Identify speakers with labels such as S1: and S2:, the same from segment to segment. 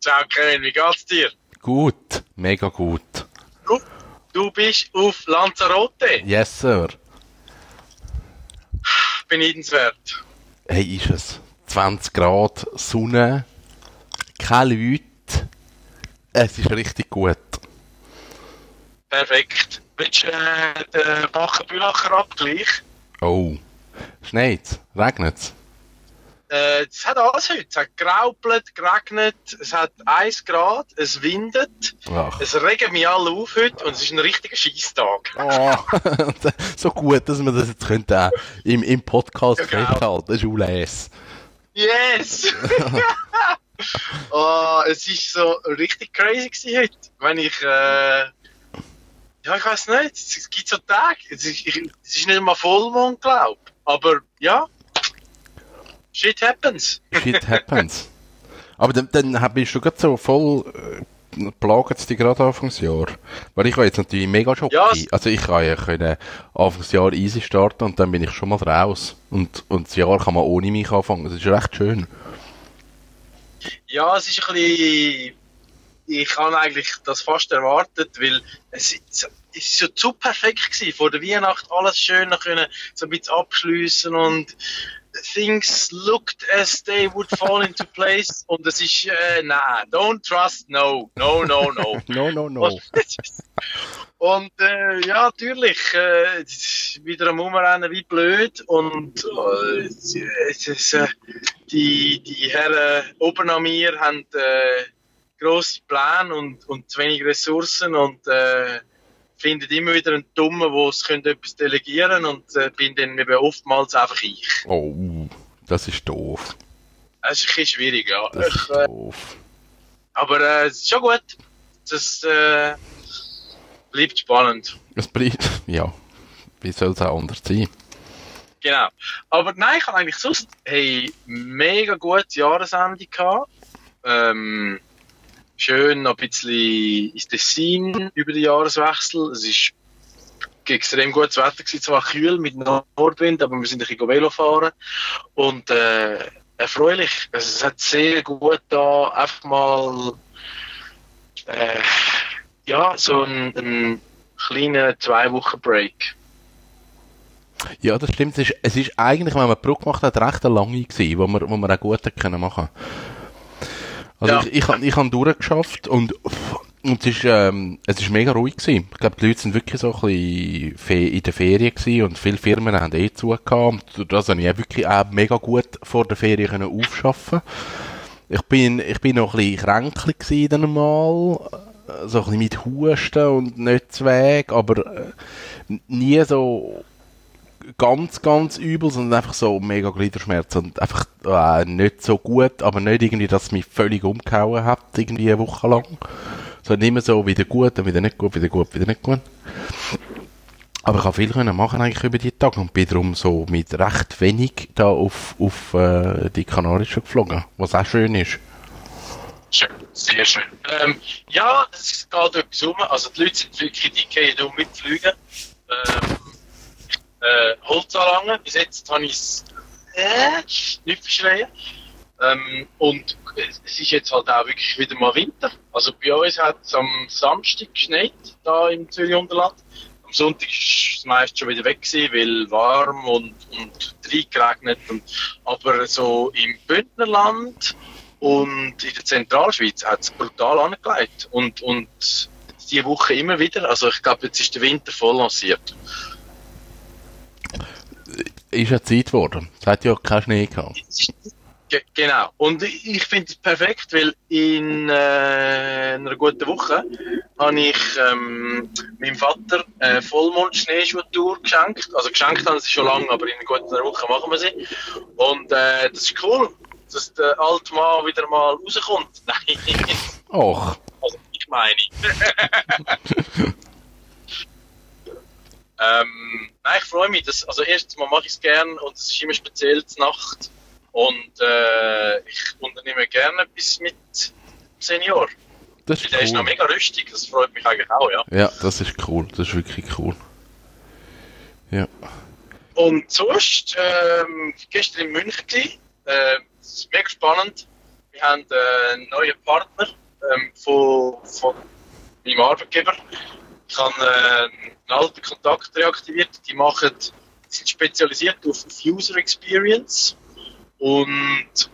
S1: Ciao Kevin, wie geht's dir?
S2: Gut, mega gut.
S1: Du, du bist auf Lanzarote.
S2: Yes, Sir.
S1: Beneidenswert.
S2: Hey, ist es 20 Grad, Sonne, keine Leute. Es ist richtig gut.
S1: Perfekt. Willst du äh, den Bacher-Bülacher Abgleich?
S2: Oh, schneit's, regnet's.
S1: Äh, es hat alles heute. Es hat graupelt, geregnet, es hat 1 Grad, es windet,
S2: Ach.
S1: es regen mich alle auf heute und es ist ein richtiger Scheisstag.
S2: Oh, so gut, dass wir das jetzt könnten, auch im, im Podcast
S1: genau.
S2: festhalten. Das ist ules.
S1: Yes! oh, es ist so richtig crazy gewesen heute. Wenn ich, äh, ja, ich weiß nicht, es gibt so Tage, es ist, ich, es ist nicht mal Vollmond, glaub. Aber, ja, shit happens.
S2: Shit happens. Aber dann, dann bist du gerade so voll äh, plagt dich gerade Anfangsjahr. Weil ich war jetzt natürlich mega schockiert.
S1: Ja,
S2: also ich kann ja können Anfangsjahr easy starten und dann bin ich schon mal raus. Und, und das Jahr kann man ohne mich anfangen. Das ist recht schön.
S1: Ja, es ist ein bisschen, ich habe eigentlich das fast erwartet, weil es, es ist so zu perfekt gewesen. Vor der Weihnacht alles schön können, so ein bisschen abschliessen und things looked as they would fall into place und es ist, äh, nein, don't trust, no, no, no, no.
S2: No, no, no.
S1: Und, äh, ja, natürlich, äh, wieder am Umrennen wie blöd und äh, es ist, äh, die, die Herren oben an mir haben äh, grosse Pläne und, und zu wenig Ressourcen und äh, finden immer wieder einen Dummen, der es etwas delegieren und äh, bin dann eben oftmals einfach ich.
S2: Oh, das ist doof.
S1: Das ist ein bisschen schwierig, ja.
S2: Das
S1: Ich,
S2: ist
S1: äh,
S2: doof.
S1: aber äh, es ist schon gut. Das äh, bleibt spannend.
S2: Es bleibt, ja, wie soll es auch anders sein?
S1: Genau. Aber nein, ich habe eigentlich sonst hey, mega gutes Jahresende gehabt. Ähm, schön noch ein bisschen ins Tessin über den Jahreswechsel. Es ist extrem gutes Wetter gewesen, zwar kühl mit Nordwind, aber wir sind ein bisschen Velo fahren. Und äh, erfreulich. Es hat sehr gut da einfach mal äh, ja, so ein, ein kleiner zwei Wochen Break.
S2: Ja, das stimmt. Es ist, es ist eigentlich, wenn man die Brücke gemacht hat, recht lange gewesen, wo wir, wo wir auch gut machen Also
S1: Ja.
S2: ich, ich, ich habe durchgeschafft und, und es ist, ähm, es ist mega ruhig gewesen. Ich glaube, die Leute sind wirklich so ein bisschen in der Ferien gewesen und viele Firmen haben eh zugehabt. Das habe ich auch wirklich auch mega gut vor der Ferien können aufschaffen. Ich bin, ich bin noch ein bisschen kränklich gewesen dann mal. So ein bisschen mit Husten und nicht Weg, aber äh, nie so ganz, ganz übel, sondern einfach so mega Gliederschmerzen und einfach äh, nicht so gut, aber nicht irgendwie, dass es mich völlig umgehauen hat, irgendwie eine Woche lang. Sondern immer so wieder gut, dann wieder nicht gut, wieder gut, wieder nicht gut. Aber ich habe viel können machen eigentlich über die Tage und bin darum so mit recht wenig da auf, auf äh, die Kanarischen geflogen, was auch schön ist.
S1: Schön, sehr schön. Ähm, ja, es geht etwas um. Also die Leute sind wirklich, die gehen um mitfliegen. Ähm, äh, Holzanlangen, bis jetzt habe ich es äh, nicht verschreien. Ähm, und es es ist jetzt halt auch wirklich wieder mal Winter. Also bei uns hat es am Samstag geschneit, da im Zürich Unterland. Am Sonntag ist es meist schon wieder weg gewesen, weil warm und, und reingeregnet. Und, aber so im Bündnerland und in der Zentralschweiz hat es brutal angelegt. Und, und diese Woche immer wieder. Also ich glaube, jetzt ist der Winter voll lanciert.
S2: Ist ja Zeit geworden. Es hat ja keinen Schnee gehabt.
S1: Ge genau. Und ich ich finde es perfekt, weil in äh, einer guten Woche habe ich ähm, meinem Vater eine Vollmond-Schneeschuhtour geschenkt. Also geschenkt haben sie schon lange, aber in einer guten Woche machen wir sie. Und äh, das ist cool. dass der alte Mann wieder mal rauskommt. Nein,
S2: Och,
S1: also ich meine. ähm, nein, ich freue mich. Dass, also erstens mal mache ich es gern und es ist immer speziell zur Nacht. Und äh, ich unternehme gerne etwas mit Senior.
S2: das
S1: Der ist noch
S2: ist cool.
S1: mega rüstig, das freut mich eigentlich auch, ja.
S2: Ja, das ist cool. Das ist wirklich cool. Ja.
S1: Und sonst, ähm, gestern in München äh, das ist mega spannend. Wir haben einen neuen Partner ähm, von, von meinem Arbeitgeber. Ich habe äh, einen alten Kontakt reaktiviert. Die machen, sind spezialisiert auf, User Experience und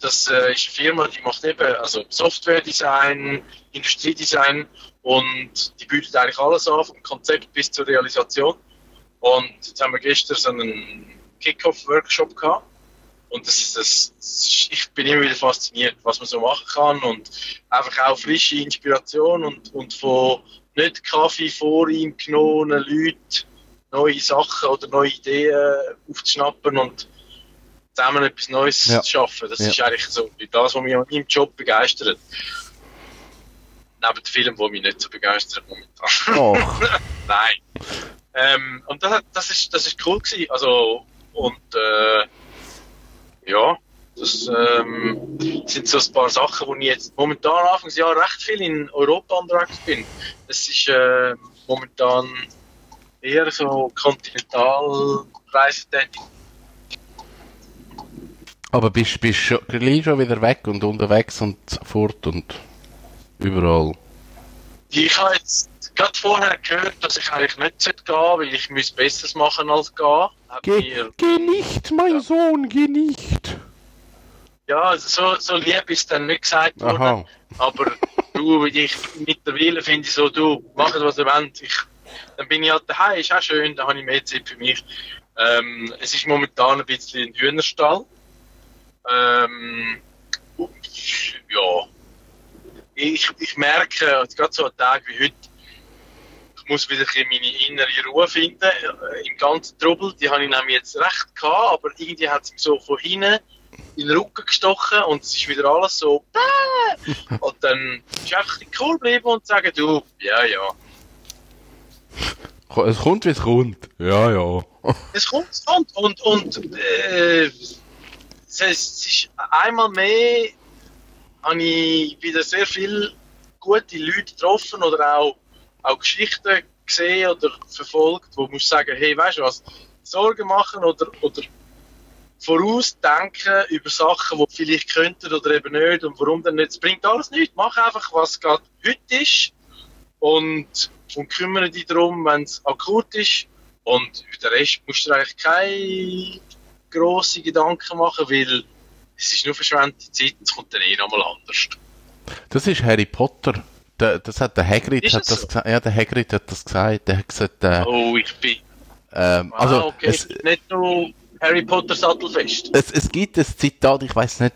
S1: das äh, ist eine Firma, die macht eben also Software-Design, Industriedesign und die bietet eigentlich alles an, vom Konzept bis zur Realisation. Und jetzt haben wir gestern so einen Kick-Off-Workshop gehabt. Und das, das, ich bin immer wieder fasziniert, was man so machen kann und einfach auch frische Inspiration und, und von nicht Kaffee vor ihm genommenen Leuten neue Sachen oder neue Ideen aufzuschnappen und zusammen etwas Neues
S2: Ja.
S1: zu schaffen. Das
S2: Ja.
S1: ist eigentlich so das, was mich an meinem Job begeistert. Neben den Filmen, die mich nicht so begeistern momentan.
S2: Och,
S1: Nein. Ähm, und das, das, ist, das ist cool gewesen. Also, und äh, ja, das ähm, sind so ein paar Sachen, wo ich jetzt momentan Anfangsjahr recht viel in Europa unterwegs bin. Es ist äh, momentan eher so Kontinentalreisetätig.
S2: aber bist bist schon, gleich schon wieder weg und unterwegs und fort und überall.
S1: Ich habe jetzt gerade vorher gehört, dass ich eigentlich nicht sollte gehen weil ich müsste Besseres machen als gehen.
S2: Geh,
S1: mir-
S2: geh nicht, mein Sohn, geh nicht.
S1: Ja, also so, so lieb ist dann nicht gesagt worden.
S2: Aha.
S1: Aber du, ich mittlerweile finde ich so, du, mach es, was ihr wollt. Ich, dann bin ich halt daheim, ist auch schön, da habe ich mehr Zeit für mich. Ähm, es ist momentan ein bisschen ein Hühnerstall. Ähm, ja. Ich, ich merke, also gerade so an Tagen wie heute, ich muss wieder ein meine innere Ruhe finden äh, im ganzen Trubel. Die habe ich nämlich jetzt recht gehabt, aber irgendwie hat es mir so von hinten in den Rücken gestochen und es ist wieder alles so bäh. und dann ist einfach cool bleiben und sagen, du, ja, ja.
S2: Es kommt, wie es kommt. Ja, ja.
S1: Es kommt, es kommt. Und, und äh, es, es ist einmal mehr habe ich wieder sehr viele gute Leute getroffen oder auch, auch Geschichten gesehen oder verfolgt, wo du sagen, hey, weißt du was, Sorgen machen oder, oder vorausdenken über Sachen, die vielleicht könnten oder eben nicht und warum dann nicht. Es bringt alles nichts. Mach einfach, was gerade heute ist und, und kümmere dich darum, wenn es akut ist. Und über den Rest musst du eigentlich keine grossen Gedanken machen, weil es ist nur verschwendete Zeit, es kommt dann eh nochmal anders.
S2: Das ist Harry Potter. Der, das hat der Hagrid
S1: Ist
S2: hat das
S1: so?
S2: gesagt. Ja, der Hagrid hat das gesagt. Der hat gesagt, äh,
S1: Oh, ich bin.
S2: ähm,
S1: Ah,
S2: also
S1: okay.
S2: es,
S1: nicht nur Harry Potter Sattelfest.
S2: es, es gibt ein Zitat, ich weiß nicht,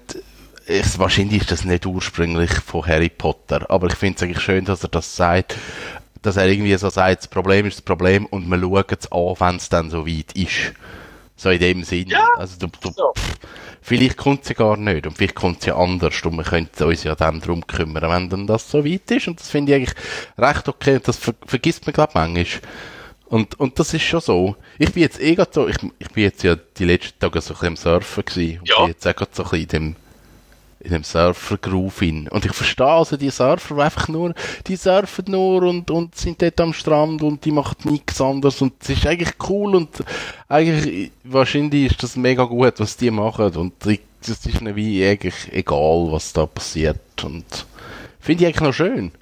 S2: es, wahrscheinlich ist das nicht ursprünglich von Harry Potter, aber ich finde es eigentlich schön, dass er das sagt, dass er irgendwie so sagt, das Problem ist das Problem und wir schauen es an, wenn es dann so weit ist. So in dem Sinn.
S1: Ja,
S2: also du, du,
S1: so.
S2: Vielleicht kommt sie gar nicht und vielleicht kommt sie anders und wir könnten uns ja dann drum kümmern, wenn dann das so weit ist und das finde ich eigentlich recht okay und das ver vergisst man glaube manchmal. Und, und das ist schon so. Ich bin jetzt eh grad so, ich, ich bin jetzt ja die letzten Tage so ein bisschen am Surfen gewesen und
S1: Ja.
S2: bin jetzt auch grad so ein bisschen in dem, in dem Surfer-Groove hin. Und ich verstehe also die Surfer, die einfach nur, die surfen nur und, und sind dort am Strand und die machen nichts anderes und es ist eigentlich cool und eigentlich, wahrscheinlich ist das mega gut, was die machen und das ist ihnen wie eigentlich egal, was da passiert und finde ich eigentlich noch schön.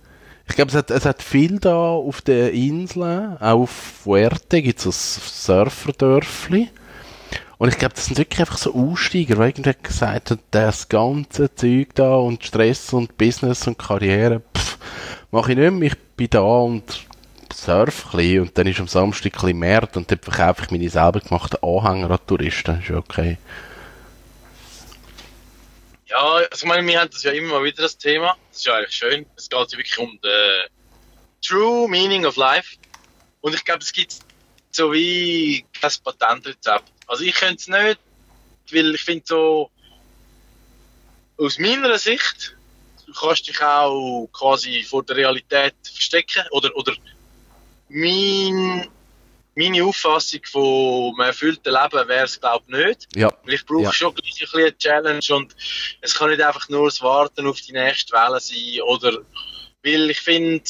S2: Ich glaube, es hat, es hat viel da auf den Inseln, auch auf Fuerte gibt es ein Surferdörfli. Und ich glaube, das sind wirklich einfach so Aussteiger, weil irgendwer gesagt hat, das ganze Zeug da und Stress und Business und Karriere, pff, mache ich nicht mehr. Ich bin da und surf ein bisschen und dann ist am Samstag ein bisschen März und dann verkaufe ich meine selber gemachten Anhänger an Touristen. Ist okay.
S1: Ja, also ich meine, wir haben das ja immer mal wieder das Thema. Das ist ja eigentlich schön. Es geht ja wirklich um the true meaning of life. Und ich glaube, es gibt so wie kein Patentrezept. Also ich könnte es nicht, weil ich finde so, aus meiner Sicht, du kannst dich auch quasi vor der Realität verstecken oder, oder mein, meine Auffassung von einem erfüllten Leben wäre es, glaube ich, nicht.
S2: Ja.
S1: Weil ich brauche
S2: Ja.
S1: schon gleich ein bisschen eine Challenge und es kann nicht einfach nur das Warten auf die nächste Welle sein oder, weil ich finde,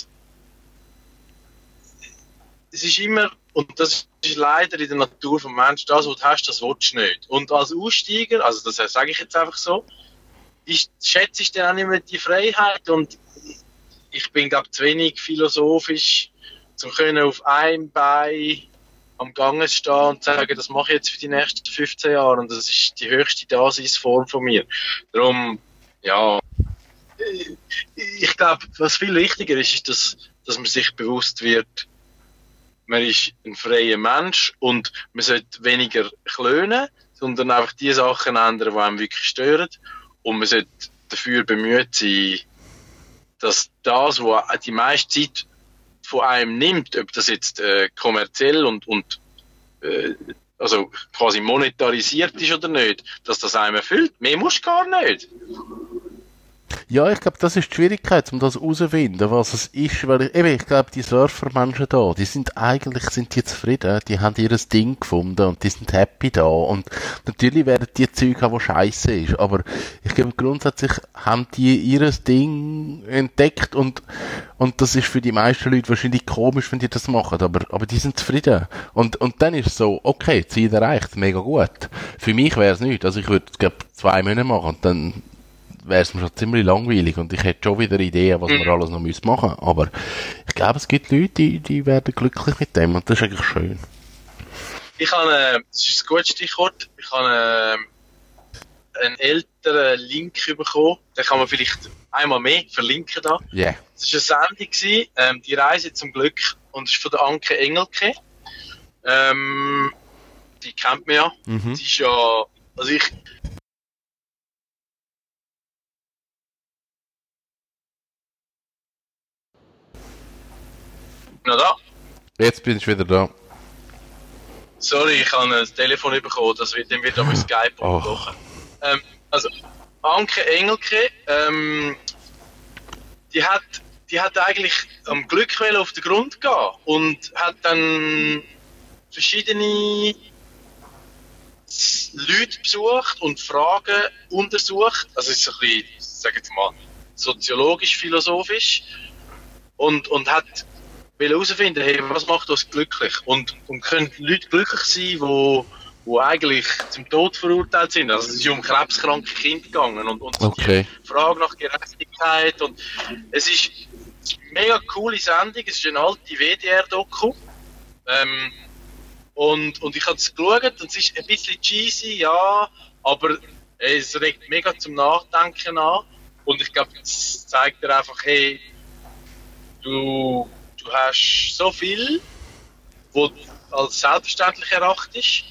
S1: es ist immer, und das ist leider in der Natur vom Menschen, das, was du hast, das willst du nicht. Und als Aussteiger, also das sage ich jetzt einfach so, ich schätze ich dann auch nicht mehr die Freiheit und ich bin, glaube zu wenig philosophisch, zum können auf einem Bein am Gange stehen und sagen, das mache ich jetzt für die nächsten 15 Jahre und das ist die höchste Daseinsform von mir. Darum, ja, ich glaube, was viel wichtiger ist, ist, dass, dass man sich bewusst wird, man ist ein freier Mensch und man sollte weniger klönen, sondern einfach die Sachen ändern, die einem wirklich stören. Und man sollte dafür bemüht sein, dass das, was die meiste Zeit von einem nimmt, ob das jetzt äh, kommerziell und, und äh, also quasi monetarisiert ist oder nicht, dass das einem erfüllt. Mehr musst du gar nicht.
S2: Ja, ich glaube, das ist die Schwierigkeit, um das herauszufinden, was es ist, weil ich, eben, ich glaube, die Surfermenschen da, die sind eigentlich, sind die zufrieden, die haben ihr Ding gefunden und die sind happy da und natürlich werden die Zeug haben, wo scheiße ist, aber ich glaube, grundsätzlich haben die ihr Ding entdeckt und, und das ist für die meisten Leute wahrscheinlich komisch, wenn die das machen, aber, aber die sind zufrieden und, und dann ist es so, okay, Ziel erreicht, mega gut. Für mich wäre es nicht, also ich würde, glaube zwei Monate machen und dann wäre es mir schon ziemlich langweilig und ich hätte schon wieder Ideen, was wir alles noch müssen machen müssen. Aber ich glaube, es gibt Leute, die, die werden glücklich mit dem und das ist eigentlich schön.
S1: Ich habe, äh, das ist ein gutes Stichwort, ich habe äh, einen älteren Link bekommen, den kann man vielleicht einmal mehr verlinken da.
S2: Ja. Yeah.
S1: Es war eine Sendung, gewesen, ähm, die Reise zum Glück, und es ist von der Anke Engelke. Ähm, die kennt man ja.
S2: Mhm.
S1: Die ist ja, also ich, na da.
S2: Jetzt bin ich wieder da.
S1: Sorry, ich habe ein Telefon bekommen, das wird, dem wird aber Skype
S2: Oh.
S1: unterbrochen. Ähm, also, Anke Engelke, ähm, die hat, die hat eigentlich am Glück auf den Grund gehen und hat dann verschiedene Leute besucht und Fragen untersucht. Also, es ist so ein bisschen, ich sage jetzt mal, soziologisch-philosophisch und, und hat will herausfinden, hey, was macht uns glücklich? Und, und können Leute glücklich sein, wo, wo eigentlich zum Tod verurteilt sind? Also es ist um krebskranke Kinder gegangen und, und
S2: Okay.
S1: die Frage nach Gerechtigkeit und es ist eine mega coole Sendung, es ist eine alte WDR-Doku. Ähm, und, und ich habe es geschaut und es ist ein bisschen cheesy, ja, aber es regt mega zum Nachdenken an. Und ich glaube, es zeigt dir einfach, hey, du, du hast so viel, wo du als selbstverständlich erachtest.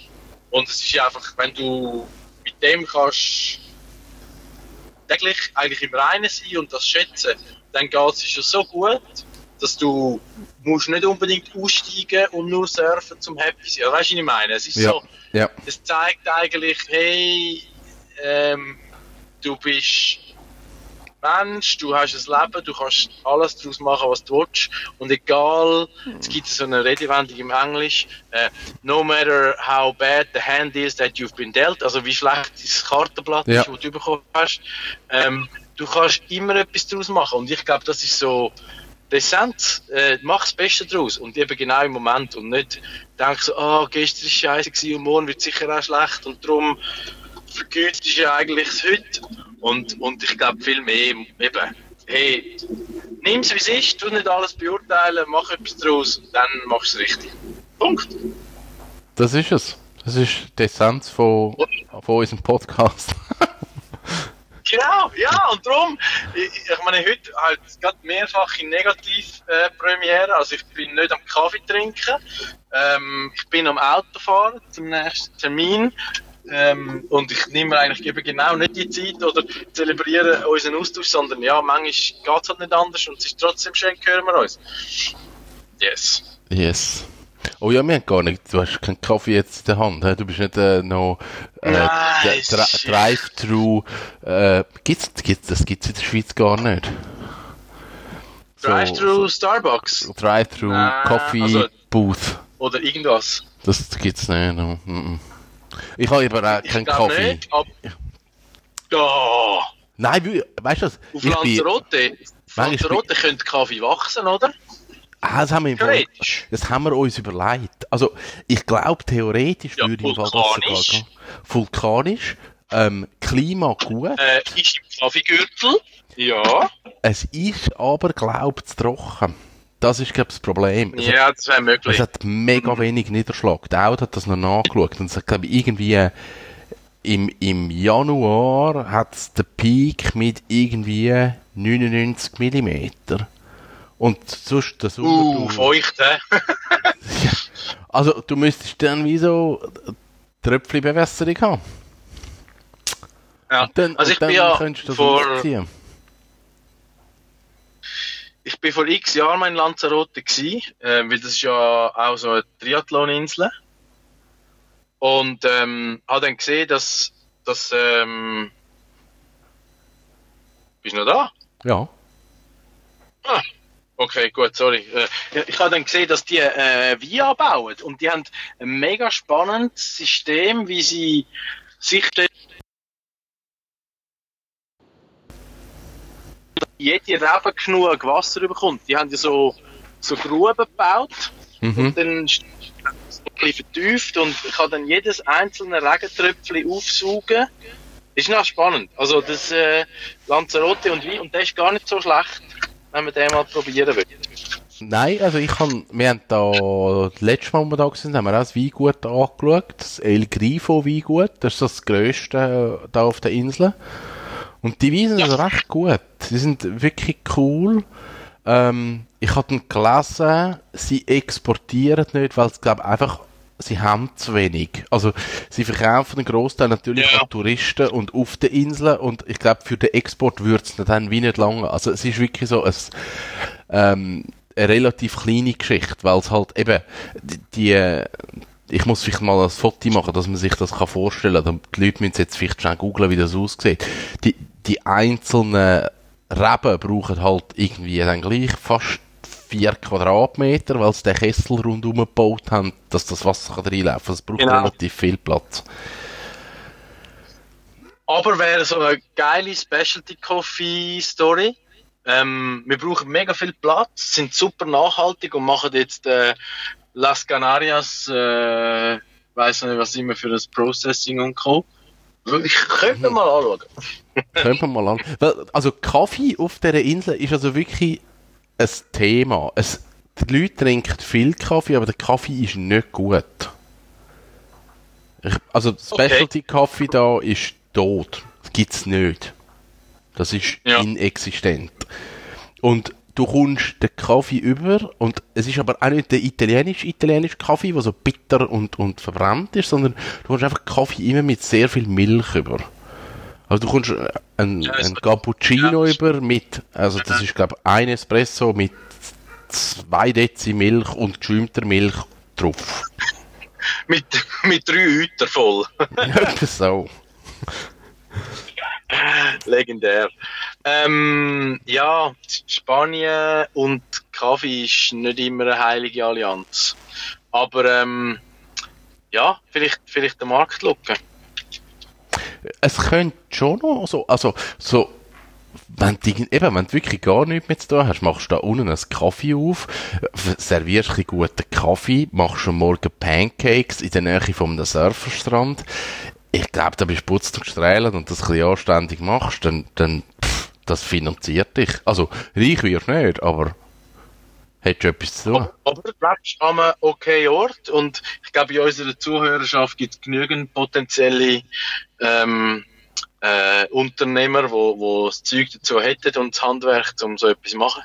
S1: Und es ist einfach, wenn du mit dem kannst täglich eigentlich im Reinen sein und das schätzen, dann geht es schon so gut, dass du musst nicht unbedingt aussteigen und nur surfen zum Happy sein. Weißt du, was ich meine? Es ist
S2: Ja.
S1: so,
S2: Ja.
S1: es zeigt eigentlich, hey, ähm, du bist Mensch, du hast ein Leben, du kannst alles daraus machen, was du willst. Und egal, es gibt so eine Redewendung im Englisch, äh, no matter how bad the hand is that you've been dealt, also wie schlecht das Kartenblatt
S2: Ja.
S1: ist, das du bekommen hast, ähm, du kannst immer etwas daraus machen. Und ich glaube, das ist so, die Essenz, äh, mach das Beste draus und eben genau im Moment und nicht denk so, ah, gestern war scheiße gewesen und morgen wird sicher auch schlecht und darum vergütest du eigentlich das heute. Und, und ich glaube viel mehr eben, hey, nimm es wie es ist, tu nicht alles beurteilen, mach etwas draus und dann machst du es richtig. Punkt.
S2: Das ist es. Das ist die Essenz von, von unserem Podcast.
S1: Genau, ja, und darum, ich, ich meine, heute halt gerade mehrfach in Negativ-Premiere, also ich bin nicht am Kaffee trinken, ähm, ich bin am Autofahren zum nächsten Termin ähm, und ich nehme mir eigentlich eben genau nicht die Zeit oder zelebriere unseren Austausch, sondern ja, manchmal geht es halt nicht anders und es ist trotzdem schön, hören wir uns. Yes.
S2: Yes. Oh ja, wir haben gar nicht, du hast keinen Kaffee jetzt in der Hand, du bist nicht äh, noch äh,
S1: shit.
S2: Drive-Thru, äh, gibt's, gibt's, das gibt's in der Schweiz gar nicht. So-
S1: Drive-through Starbucks
S2: Drive-Thru Coffee
S1: also-
S2: Booth.
S1: oder irgendwas.
S2: Das gibt's nicht. No. Mm -mm. Ich habe aber auch
S1: Ich
S2: keinen Kaffee.
S1: Nicht, ab oh,
S2: Nein, weißt du was?
S1: auf
S2: Ich
S1: Lanzarote, Lanzarote könnte Kaffee wachsen, oder?
S2: ah, das, haben wir Fall, das haben wir uns überlegt. Also, ich glaube, theoretisch
S1: Ja,
S2: würde im Fall das sogar
S1: vulkanisch.
S2: Ähm, Klima gut.
S1: Äh, ist im Kaffeegürtel. Ja.
S2: Es ist aber, glaube ich, trocken. Das ist, glaube ich, das Problem. Es hat-
S1: Ja, das wäre möglich.
S2: Es hat mega wenig Niederschlag. Der Auto hat das noch nachgeschaut und es hat, glaube ich, irgendwie äh, im, im Januar hat es den Peak mit irgendwie 99 mm. Und sonst Sommer...
S1: Uh, feucht, hä?
S2: also du müsstest dann wie so Tröpfchenbewässerung haben.
S1: Ja.
S2: Dann,
S1: also ich
S2: dann
S1: bin ja
S2: könntest du das
S1: vor. Ich bin vor x Jahren mal in Lanzarote gsi, äh, weil das ist ja auch so eine Triathlon-Insel. Und ähm, habe dann gesehen, dass, dass ähm, bist du noch da?
S2: Ja.
S1: Ah, okay, gut, sorry. Äh, ich habe dann gesehen, dass die äh, Wein bauen und die haben ein mega spannendes System, wie sie sicherstellen, dass jede Rebe genug Wasser bekommt. Die haben ja so, so Gruben gebaut
S2: Mhm.
S1: und dann ein bisschen vertieft und kann dann jedes einzelne Regentröpfchen aufsaugen. Ist noch spannend. Also das äh, Lanzarote und Wein, und der ist gar nicht so schlecht, wenn man den mal probieren will.
S2: Nein, also ich kann, wir haben da, das letzte Mal, als wir da waren, haben wir auch das Weingut angeschaut, das El Grifo Weingut, das ist das grösste äh, da auf der Insel. Und die Weine sind recht gut, die sind wirklich cool. Ähm, ich habe dann gelesen, sie exportieren nicht, weil es glaube einfach, sie haben zu wenig. Also sie verkaufen den Großteil natürlich
S1: Ja.
S2: an Touristen und auf den Inseln und ich glaube für den Export wird es dann wie nicht lange. Also es ist wirklich so ein ähm, eine relativ kleine Geschichte, weil es halt eben die, die ich muss vielleicht mal ein Foto machen, dass man sich das kann vorstellen kann. Die Leute müssen jetzt vielleicht schnell googeln, wie das aussieht. Die, die einzelnen Reben brauchen halt irgendwie dann gleich fast vier Quadratmeter, weil sie den Kessel rundherum gebaut haben, dass das Wasser kann reinlaufen kann. Es braucht
S1: Genau.
S2: relativ viel Platz.
S1: Aber wäre so eine geile Specialty Coffee Story. Ähm, wir brauchen mega viel Platz, sind super nachhaltig und machen jetzt äh, Las Canarias, äh, weiß nicht, was immer für das Processing und Co. Ich könnte
S2: Mhm.
S1: mal anschauen.
S2: Können wir mal an. Weil, also Kaffee auf dieser Insel ist also wirklich ein Thema. Es, die Leute trinken viel Kaffee, aber der Kaffee ist nicht gut. Ich, also Specialty Kaffee da ist tot. Das gibt's nicht. Das ist
S1: Ja.
S2: inexistent. Und du kommst den Kaffee über und es ist aber auch nicht der italienisch italienische Kaffee, der so bitter und, und verbrannt ist, sondern du kommst einfach Kaffee immer mit sehr viel Milch über. Also du kommst äh, ein,
S1: Ja,
S2: ein Cappuccino
S1: ja.
S2: über mit, also das ist glaube ein Espresso mit zwei Dezi Milch und geschäumter Milch drauf.
S1: Mit, mit drei Hütern voll.
S2: Etwas so.
S1: Legendär. Ähm, ja, Spanien und Kaffee ist nicht immer eine heilige Allianz. Aber ähm, ja, vielleicht, vielleicht den Markt locken.
S2: Es könnte schon noch so, also so, wenn du, eben, wenn du wirklich gar nichts mehr zu tun hast, machst du da unten einen Kaffee auf, servierst ein bisschen guten Kaffee, machst am Morgen Pancakes in der Nähe einem Surferstrand. Ich glaube, da bist du putzt und gestrahlt und das ein bisschen anständig machst, dann, dann das finanziert dich. Also, reich wirst du nicht, aber hättest du etwas zu tun.
S1: Aber du bleibst an einem okay Ort und ich glaube, in unserer Zuhörerschaft gibt es genügend potenzielle ähm, äh, Unternehmer, wo, wo das Zeug dazu hätten und das Handwerk, um so etwas zu machen.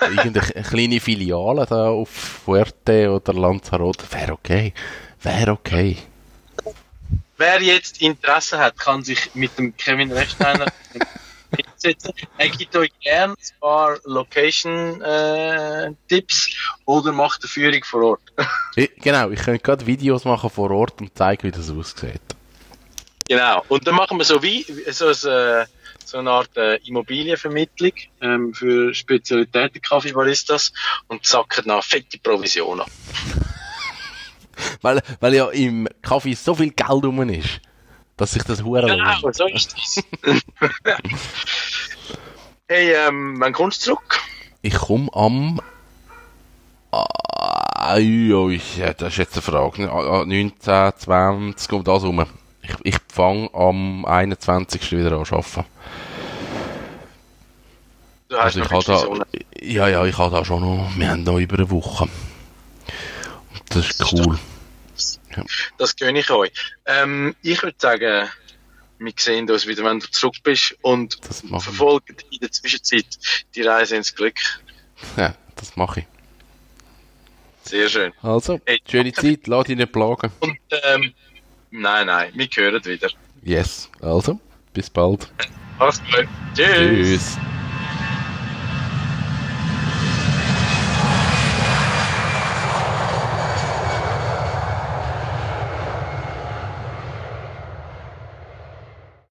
S2: Irgendeine kleine Filiale da auf Fuerte oder Lanzarote wäre okay. Wäre okay.
S1: Wer jetzt Interesse hat, kann sich mit dem Kevin Rechsteiner umsetzen. Er gibt euch gerne ein paar Location-Tipps oder macht eine Führung vor Ort.
S2: Ich, genau, ich könnte gerade Videos machen vor Ort und zeigen, wie das aussieht.
S1: genau. Und dann machen wir so wie so, ein, äh, so eine Art äh, Immobilienvermittlung ähm, für Spezialitäten Kaffeebaristas und sacken nach fette Provision ab.
S2: Weil, weil ja im Kaffee so viel Geld rum ist, dass sich das hure
S1: Genau,
S2: lohnt.
S1: so ist das. hey, ähm, wann kommst du zurück?
S2: Ich komme am. Ah, ja, das ist jetzt eine Frage. Ah, 19, 20, um das rum. Ich, ich fange am 21. wieder an zu arbeiten.
S1: Du hast
S2: Also ich habe da, ja, ja, ich habe da schon noch, wir haben noch über eine Woche. Und das ist
S1: Das ist
S2: cool.
S1: Sonne. Das gönne ich euch. Ähm, ich würde sagen, wir sehen uns wieder, wenn du zurück bist und
S2: Das
S1: verfolgen in der Zwischenzeit die Reise ins Glück.
S2: Ja, das mache ich.
S1: Sehr schön.
S2: Also,
S1: Hey,
S2: schöne. Zeit, lass dich nicht plagen.
S1: Und ähm, nein, nein, wir hören wieder.
S2: Yes, also, bis bald.
S1: Mach's gut. Tschüss.
S2: Tschüss.